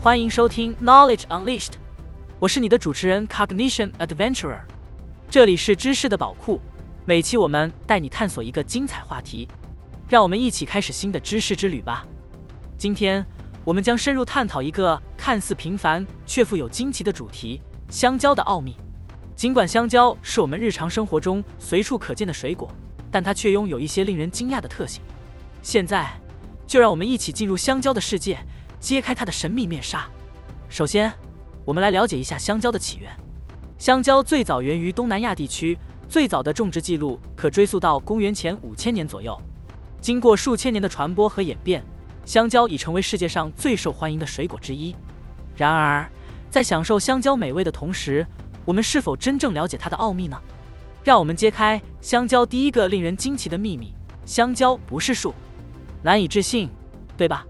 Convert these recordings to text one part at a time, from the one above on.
欢迎收听 Knowledge Unleashed，我是你的主持人 Cognition Adventurer，这里是知识的宝库，每期我们带你探索一个精彩话题，让我们一起开始新的知识之旅吧。今天我们将深入探讨一个看似平凡却富有惊奇的主题——香蕉的奥秘。尽管香蕉是我们日常生活中随处可见的水果，但它却拥有一些令人惊讶的特性。现在，就让我们一起进入香蕉的世界。揭开它的神秘面纱。首先，我们来了解一下香蕉的起源。香蕉最早源于东南亚地区，最早的种植记录可追溯到公元前五千年左右。经过数千年的传播和演变，香蕉已成为世界上最受欢迎的水果之一。然而，在享受香蕉美味的同时，我们是否真正了解它的奥秘呢？让我们揭开香蕉第一个令人惊奇的秘密：香蕉不是树。难以置信，对吧？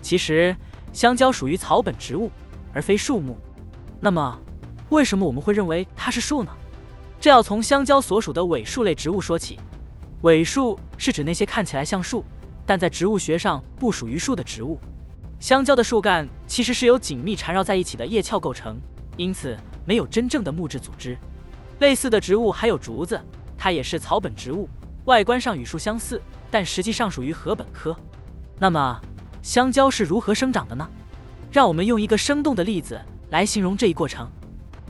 其实，香蕉属于草本植物，而非树木。那么，为什么我们会认为它是树呢？这要从香蕉所属的尾树类植物说起。尾树是指那些看起来像树，但在植物学上不属于树的植物。香蕉的树干其实是由紧密缠绕在一起的叶鞘构成，因此没有真正的木质组织。类似的植物还有竹子，它也是草本植物，外观上与树相似，但实际上属于禾本科。那么，香蕉是如何生长的呢？让我们用一个生动的例子来形容这一过程。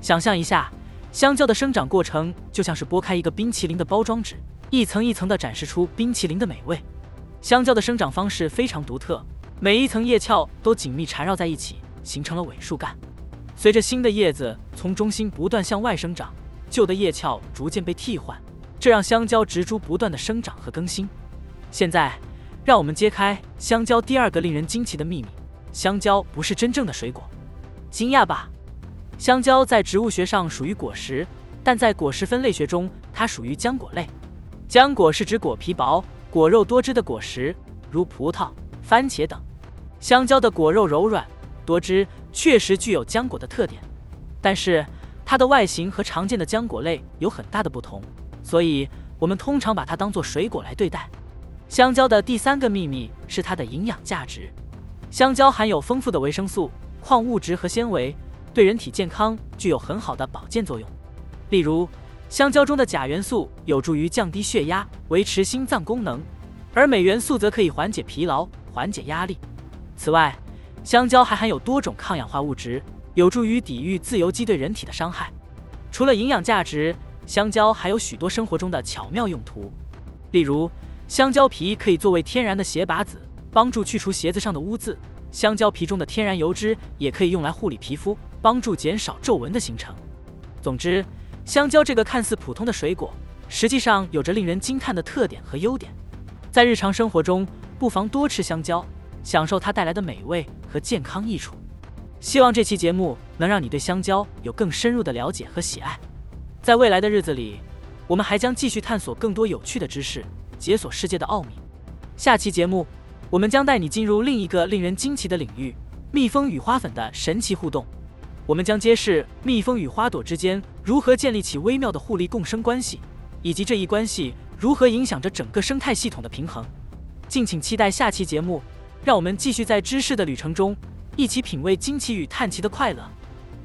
想象一下，香蕉的生长过程就像是剥开一个冰淇淋的包装纸，一层一层地展示出冰淇淋的美味。香蕉的生长方式非常独特，每一层叶鞘都紧密缠绕在一起，形成了尾树干。随着新的叶子从中心不断向外生长，旧的叶鞘逐渐被替换，这让香蕉植株不断的生长和更新。现在。让我们揭开香蕉第二个令人惊奇的秘密：香蕉不是真正的水果。惊讶吧？香蕉在植物学上属于果实，但在果实分类学中，它属于浆果类。浆果是指果皮薄、果肉多汁的果实，如葡萄、番茄等。香蕉的果肉柔软多汁，确实具有浆果的特点，但是它的外形和常见的浆果类有很大的不同，所以我们通常把它当作水果来对待。香蕉的第三个秘密是它的营养价值。香蕉含有丰富的维生素、矿物质和纤维，对人体健康具有很好的保健作用。例如，香蕉中的钾元素有助于降低血压、维持心脏功能，而镁元素则可以缓解疲劳、缓解压力。此外，香蕉还含有多种抗氧化物质，有助于抵御自由基对人体的伤害。除了营养价值，香蕉还有许多生活中的巧妙用途，例如。香蕉皮可以作为天然的鞋拔子，帮助去除鞋子上的污渍。香蕉皮中的天然油脂也可以用来护理皮肤，帮助减少皱纹的形成。总之，香蕉这个看似普通的水果，实际上有着令人惊叹的特点和优点。在日常生活中，不妨多吃香蕉，享受它带来的美味和健康益处。希望这期节目能让你对香蕉有更深入的了解和喜爱。在未来的日子里，我们还将继续探索更多有趣的知识。解锁世界的奥秘。下期节目，我们将带你进入另一个令人惊奇的领域——蜜蜂与花粉的神奇互动。我们将揭示蜜蜂与花朵之间如何建立起微妙的互利共生关系，以及这一关系如何影响着整个生态系统的平衡。敬请期待下期节目，让我们继续在知识的旅程中一起品味惊奇与探奇的快乐。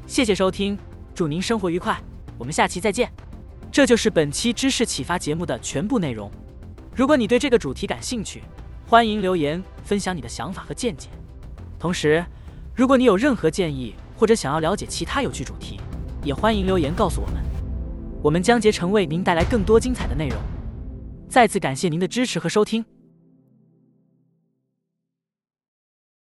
谢谢收听，祝您生活愉快，我们下期再见。这就是本期知识启发节目的全部内容。如果你对这个主题感兴趣，欢迎留言分享你的想法和见解。同时，如果你有任何建议或者想要了解其他有趣主题，也欢迎留言告诉我们。我们将竭诚为您带来更多精彩的内容。再次感谢您的支持和收听。